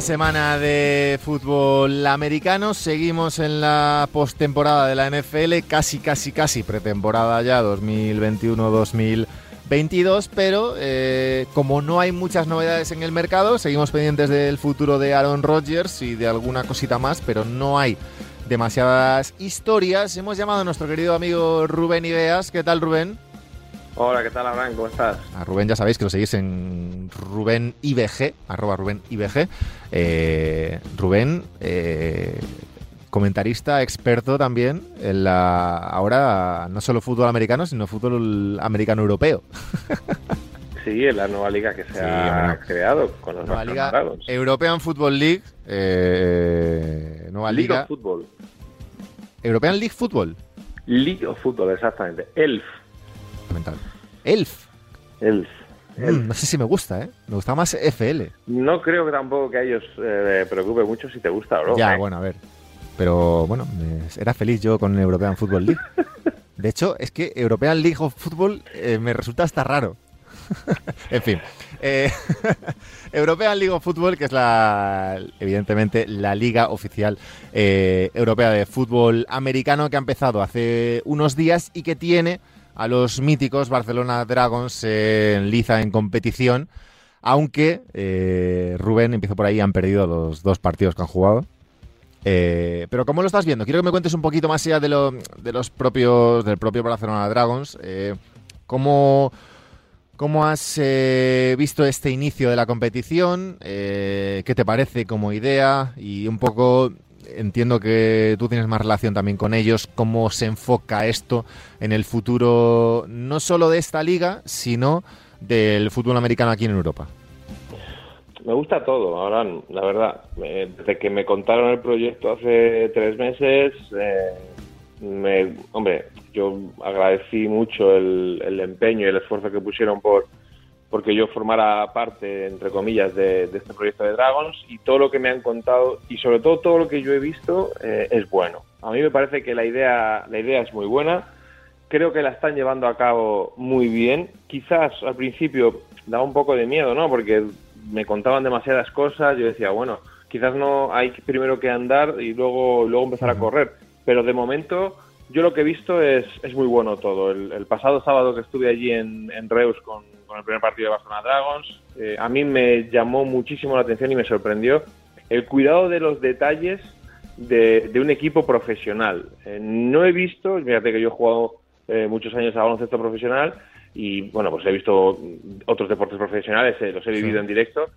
Semana de fútbol americano. Seguimos en la postemporada de la NFL, casi, casi, casi pretemporada ya 2021-2022. Pero eh, como no hay muchas novedades en el mercado, seguimos pendientes del futuro de Aaron Rodgers y de alguna cosita más, pero no hay demasiadas historias. Hemos llamado a nuestro querido amigo Rubén Ideas. ¿Qué tal, Rubén? Hola, ¿qué tal, Abraham? ¿Cómo estás? A Rubén ya sabéis que lo seguís en Rubén IBG, arroba Rubén IBG. Eh, Rubén, eh, comentarista, experto también en la ahora no solo fútbol americano, sino fútbol americano europeo. Sí, en la nueva liga que se ha creado con los nueva liga European Football League, eh, nueva League liga. Of Football. European League Football. League of Football, exactamente. ELF. Elf. Elf. Mm, no sé si me gusta, ¿eh? Me gusta más FL. No creo que tampoco que a ellos eh, preocupe mucho si te gusta o no. Ya, bueno, a ver. Pero bueno, era feliz yo con European Football League. De hecho, es que European League of Football eh, me resulta hasta raro. en fin. Eh, European League of Football, que es la, evidentemente, la liga oficial europea de fútbol americano que ha empezado hace unos días y que tiene a los míticos Barcelona Dragons en liza en competición, aunque eh, Rubén, empiezo por ahí, han perdido los dos partidos que han jugado. Eh, pero ¿cómo lo estás viendo? Quiero que me cuentes un poquito más allá de, de los propios del propio Barcelona Dragons. Eh, ¿cómo, ¿Cómo has visto este inicio de la competición? ¿Qué te parece como idea? Y un poco entiendo que tú tienes más relación también con ellos, cómo se enfoca esto en el futuro, no solo de esta liga, sino del fútbol americano aquí en Europa. Me gusta todo, ahora la verdad. Desde que me contaron el proyecto hace tres meses, eh, me, hombre, yo agradecí mucho el empeño y el esfuerzo que pusieron por, porque yo formara parte, entre comillas, de, este proyecto de Dragons y todo lo que me han contado y sobre todo todo lo que yo he visto eh, es bueno. A mí me parece que la idea, la idea es muy buena, creo que la están llevando a cabo muy bien. Quizás al principio daba un poco de miedo, ¿no? Porque me contaban demasiadas cosas, yo decía, bueno, quizás no hay primero que andar y luego, luego empezar a correr, pero de momento yo lo que he visto es, es muy bueno todo. El, pasado sábado que estuve allí en, en Reus con, el primer partido de Barcelona Dragons, eh, a mí me llamó muchísimo la atención y me sorprendió el cuidado de los detalles de, un equipo profesional. Eh, no he visto, fíjate que yo he jugado eh, muchos años a baloncesto profesional y bueno, pues he visto otros deportes profesionales, los he vivido en directo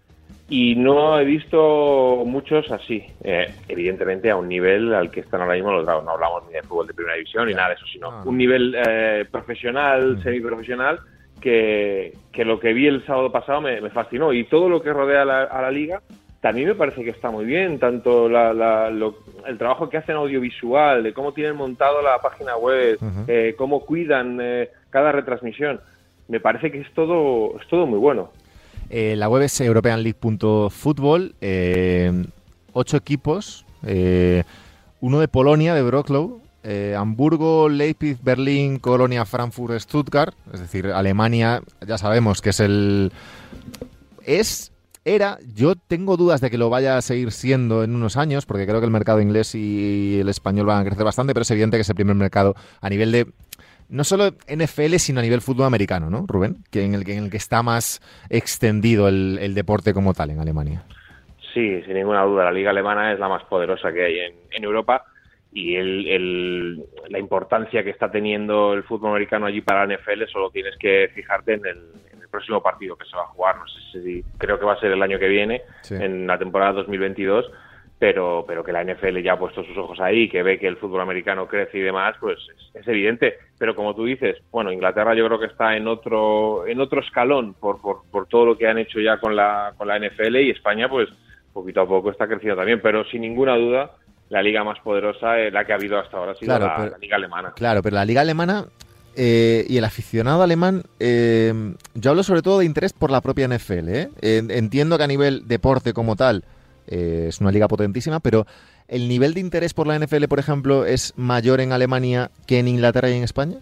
y no he visto muchos así, eh, evidentemente a un nivel al que están ahora mismo los Dragons. No hablamos ni de fútbol de primera división ni nada de eso, sino ah. un nivel eh, profesional, mm. semiprofesional, que, que, lo que vi el sábado pasado me, fascinó. Y todo lo que rodea a la, liga también me parece que está muy bien, tanto el trabajo que hacen audiovisual, de cómo tienen montado la página web, eh, cómo cuidan cada retransmisión. Me parece que es todo, es todo muy bueno. Eh, la web es europeanleague.football. Eh, ocho equipos. Eh, uno de Polonia, de Wrocław. Hamburgo, Leipzig, Berlín, Colonia, Frankfurt, Stuttgart. Es decir, Alemania, ya sabemos que es el... Es era, yo tengo dudas de que lo vaya a seguir siendo en unos años, porque creo que el mercado inglés y el español van a crecer bastante, pero es evidente que es el primer mercado a nivel de no solo NFL, sino a nivel fútbol americano, ¿no, Rubén? Que en el, en el que está más extendido el, deporte como tal en Alemania. Sí, sin ninguna duda. La liga alemana es la más poderosa que hay en, Europa y el, la importancia que está teniendo el fútbol americano allí para la NFL solo tienes que fijarte en el, en el próximo partido que se va a jugar. No sé si creo que va a ser el año que viene, en la temporada 2022 pero, pero que la NFL ya ha puesto sus ojos ahí, que ve que el fútbol americano crece y demás, pues es, evidente. Pero como tú dices, bueno, Inglaterra yo creo que está en otro, en otro escalón por, por, todo lo que han hecho ya con la, con la NFL y España, pues poquito a poco está creciendo también, pero sin ninguna duda la liga más poderosa, eh, la que ha habido hasta ahora, ha sido la, liga alemana. Claro, pero la liga alemana eh, y el aficionado alemán, eh, yo hablo sobre todo de interés por la propia NFL. entiendo que a nivel deporte como tal, eh, es una liga potentísima, pero ¿el nivel de interés por la NFL, por ejemplo, es mayor en Alemania que en Inglaterra y en España?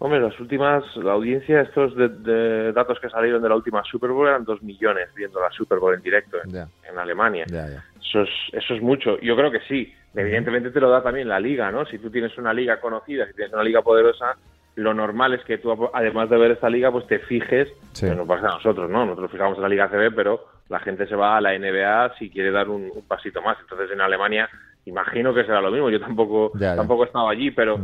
Hombre, las últimas, la audiencia, estos de, datos que salieron de la última Super Bowl eran dos millones viendo la Super Bowl en directo en, Alemania. Eso, es, eso es mucho. Yo creo que sí. Evidentemente te lo da también la liga, ¿no? Si tú tienes una liga conocida, si tienes una liga poderosa, lo normal es que tú, además de ver esta liga, pues te fijes, sí. no pasa a nosotros, ¿no? Nosotros fijamos en la Liga CB, pero la gente se va a la NBA si quiere dar un, pasito más. Entonces en Alemania imagino que será lo mismo. Yo tampoco, tampoco he estado allí, pero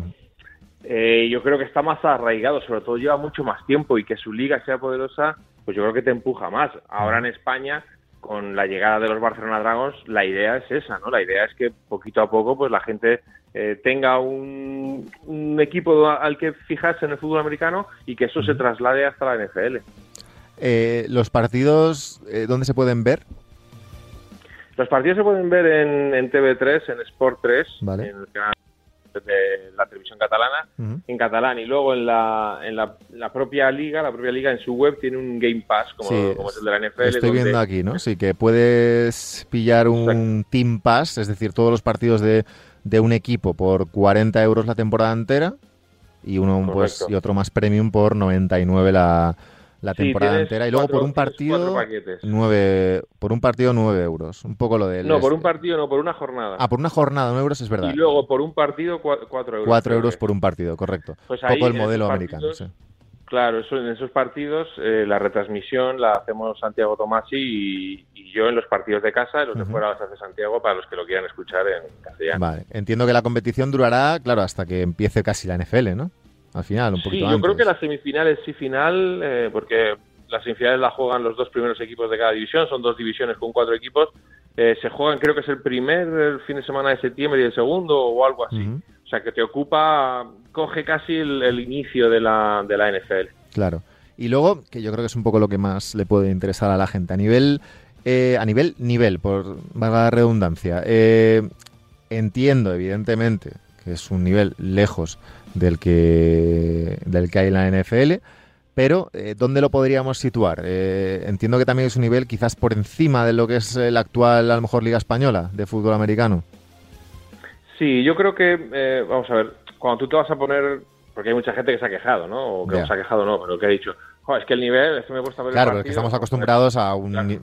eh, yo creo que está más arraigado, sobre todo lleva mucho más tiempo y que su liga sea poderosa, pues yo creo que te empuja más. Ahora en España, con la llegada de los Barcelona Dragons, la idea es esa, ¿no? La idea es que poquito a poco, pues la gente eh, tenga un, equipo al que fijarse en el fútbol americano y que eso se traslade hasta la NFL. Eh, ¿Los partidos dónde se pueden ver? Los partidos se pueden ver en, TV3, en Sport 3, en el canal de la televisión catalana, en catalán, y luego en la, en la, propia liga, la propia liga en su web tiene un Game Pass, como, es el de la NFL. Estoy viendo aquí, ¿no? Sí, que puedes pillar un Team Pass, es decir, todos los partidos de, de un equipo por 40 euros la temporada entera y uno pues y otro más premium por 99 la la temporada entera y luego por un partido nueve por un partido nueve euros un poco lo de no por un partido no por una jornada. Ah por una jornada nueve euros es verdad. Y luego por un partido cuatro euros cuatro euros por un partido correcto. Pues poco el modelo americano claro eso, en esos partidos eh, la retransmisión la hacemos Santiago Tomasi y, yo en los partidos de casa los de fuera las hace Santiago para los que lo quieran escuchar en castellano. Vale entiendo que la competición durará claro hasta que empiece casi la NFL no al final, un poquito Sí, yo creo que las semifinales sí final, eh, porque las semifinales la juegan los dos primeros equipos de cada división, son dos divisiones con cuatro equipos. Eh, se juegan, creo que es el primer fin de semana de septiembre y el segundo o algo así. O sea, que te ocupa, coge casi el, inicio de la, de la NFL. Claro. Y luego, que yo creo que es un poco lo que más le puede interesar a la gente, a nivel, eh, a nivel, nivel, por la redundancia, entiendo, evidentemente, que es un nivel lejos del que, del que hay en la NFL. Pero, eh, ¿dónde lo podríamos situar? Eh, entiendo que también es un nivel quizás por encima de lo que es la actual, a lo mejor, Liga Española de fútbol americano. Sí, yo creo que, eh, vamos a ver, cuando tú te vas a poner, porque hay mucha gente que se ha quejado, ¿no? O que se ha quejado, no, pero que ha dicho, es que el nivel, esto me gusta ver Claro, es que estamos acostumbrados a un...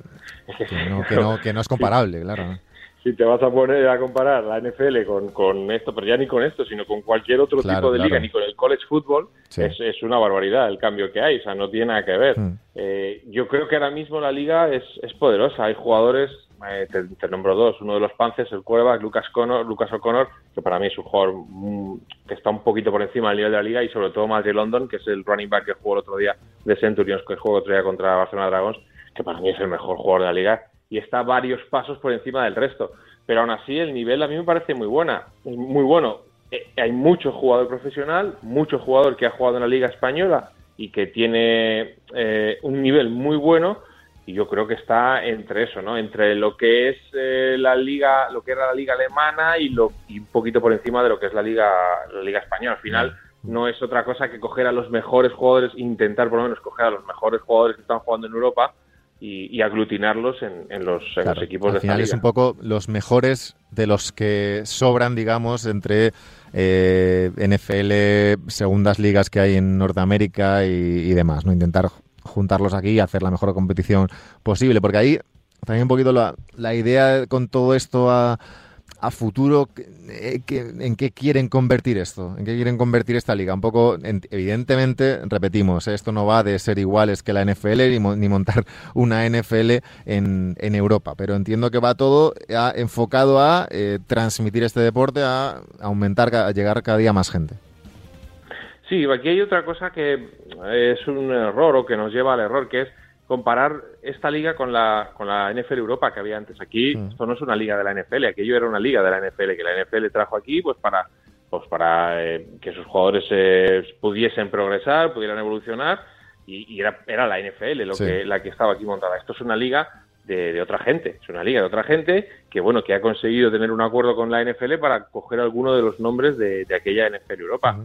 Que, no, que, no, que no es comparable, claro si te vas a poner a comparar la NFL con, con esto, pero ya ni con esto, sino con cualquier otro tipo de liga, ni con el college football, es, es, una barbaridad el cambio que hay, o sea, no tiene nada que ver. Hmm. Eh, yo creo que ahora mismo la liga es, es poderosa, hay jugadores, eh, te, nombro dos, uno de los Pances, el quarterback, Lucas, Connor, Lucas O'Connor, que para mí es un jugador mm, que está un poquito por encima del nivel de la liga, y sobre todo de London, que es el running back que jugó el otro día de Centurions, que jugó el otro día contra Barcelona Dragons, que para mí es el mejor jugador de la liga y está varios pasos por encima del resto. Pero aún así el nivel a mí me parece muy buena, muy bueno. Eh, hay mucho jugador profesional, mucho jugador que ha jugado en la Liga Española y que tiene eh, un nivel muy bueno y yo creo que está entre eso, ¿no? Entre lo que es eh, la liga, lo que era la liga alemana y lo y un poquito por encima de lo que es la liga la liga española. Al final no es otra cosa que coger a los mejores jugadores, intentar por lo menos coger a los mejores jugadores que están jugando en Europa y, aglutinarlos en, los, equipos al final es un poco los mejores de los que sobran, digamos, entre eh, NFL, segundas ligas que hay en Norteamérica y, demás, ¿no? Intentar juntarlos aquí y hacer la mejor competición posible, porque ahí también un poquito la, la idea con todo esto a a futuro, eh, ¿en qué quieren convertir esto? ¿En qué quieren convertir esta liga? Un poco, evidentemente, repetimos, esto no va de ser iguales que la NFL ni, montar una NFL en, Europa, pero entiendo que va todo enfocado a eh, transmitir este deporte, a aumentar, a llegar cada día más gente. Sí, aquí hay otra cosa que es un error o que nos lleva al error, que es comparar esta liga con la, con la NFL Europa que había antes. Aquí mm. esto no es una liga de la NFL, aquello era una liga de la NFL que la NFL trajo aquí pues para pues para eh, que sus jugadores eh, pudiesen progresar, pudieran evolucionar y, era, era, la NFL lo que, la que estaba aquí montada. Esto es una liga de, otra gente, es una liga de otra gente que bueno que ha conseguido tener un acuerdo con la NFL para coger alguno de los nombres de, aquella NFL Europa.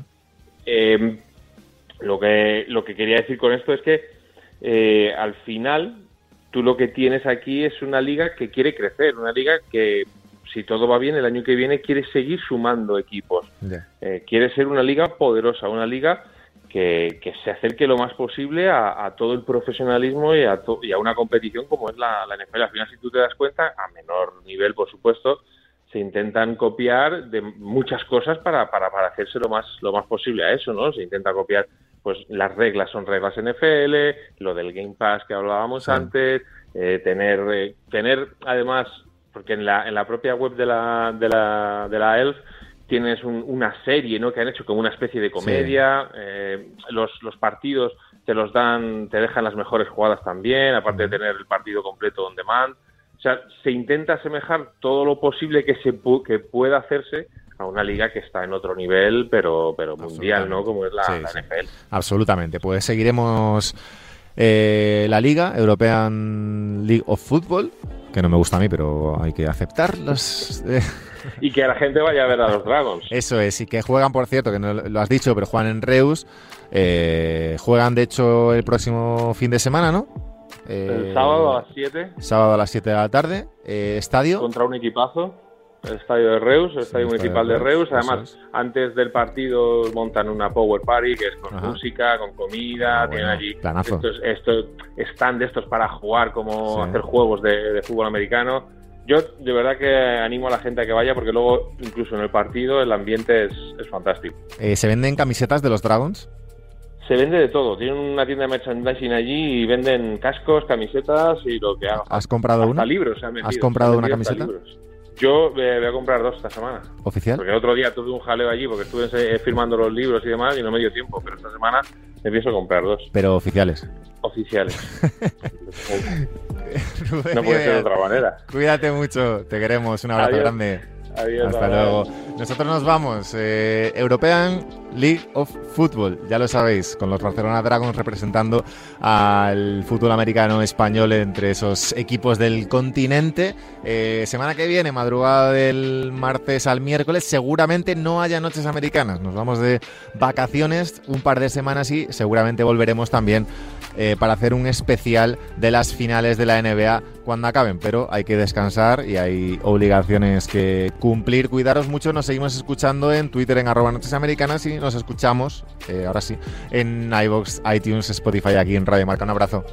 Eh, lo que lo que quería decir con esto es que eh, al final tú lo que tienes aquí es una liga que quiere crecer, una liga que si todo va bien el año que viene quiere seguir sumando equipos, eh, quiere ser una liga poderosa, una liga que, se acerque lo más posible a, todo el profesionalismo y a, y a, una competición como es la, la NFL. Al final, si tú te das cuenta, a menor nivel, por supuesto, se intentan copiar de muchas cosas para, para, para hacerse lo más, lo más posible a eso, ¿no? Se intenta copiar, pues las reglas son reglas NFL, lo del Game Pass que hablábamos antes, eh, tener, eh, tener además, porque en la, en la propia web de la, de la, de la ELF tienes una serie, ¿no? Que han hecho como una especie de comedia, eh, los, los partidos te los dan, te dejan las mejores jugadas también, aparte de tener el partido completo on demand. O sea, se intenta asemejar todo lo posible que se que pueda hacerse a una liga que está en otro nivel, pero, pero mundial, ¿no? Como es la, NFL. Absolutamente. Pues seguiremos eh, la liga, European League of Football, que no me gusta a mí, pero hay que aceptar los... Eh, y que la gente vaya a ver a los Dragons. Eso es, y que juegan, por cierto, que no lo has dicho, pero juegan en Reus. Eh, juegan, de hecho, el próximo fin de semana, ¿no? el sábado a las 7. Sábado a las 7 de la tarde. estadio. Contra un equipazo el estadio de Reus, el estadio municipal de Reus. Además, antes del partido montan una power party que es con música, con comida, ah, tienen allí estos, estos stand de estos para jugar, como hacer juegos de, fútbol americano. Yo de verdad que animo a la gente a que vaya porque luego incluso en el partido el ambiente es, fantástico. Eh, ¿Se venden camisetas de los Dragons? Se vende de todo. Tienen una tienda de merchandising allí y venden cascos, camisetas y lo que haga. ¿Has comprado una? libros ¿Has comprado una camiseta? Yo eh, voy a comprar dos esta semana. ¿Oficial? Porque el otro día tuve un jaleo allí porque estuve eh, firmando los libros y demás y no me dio tiempo, pero esta semana empiezo a comprar dos. Pero oficiales. Oficiales. no puede ser de otra manera. Cuídate mucho, te queremos, un abrazo grande. Hasta luego. Nosotros nos vamos. Eh, European League of Football, ya lo sabéis, con los Barcelona Dragons representando al fútbol americano español entre esos equipos del continente. Eh, semana que viene, madrugada del martes al miércoles, seguramente no haya noches americanas. Nos vamos de vacaciones un par de semanas y seguramente volveremos también eh, para hacer un especial de las finales de la NBA cuando acaben, pero hay que descansar y hay obligaciones que cumplir. Cuidaros mucho, nos seguimos escuchando en Twitter en arroba noches americanas y nos escuchamos, eh, ahora sí, en iVoox, iTunes, Spotify, aquí en Radio Marca. Un abrazo.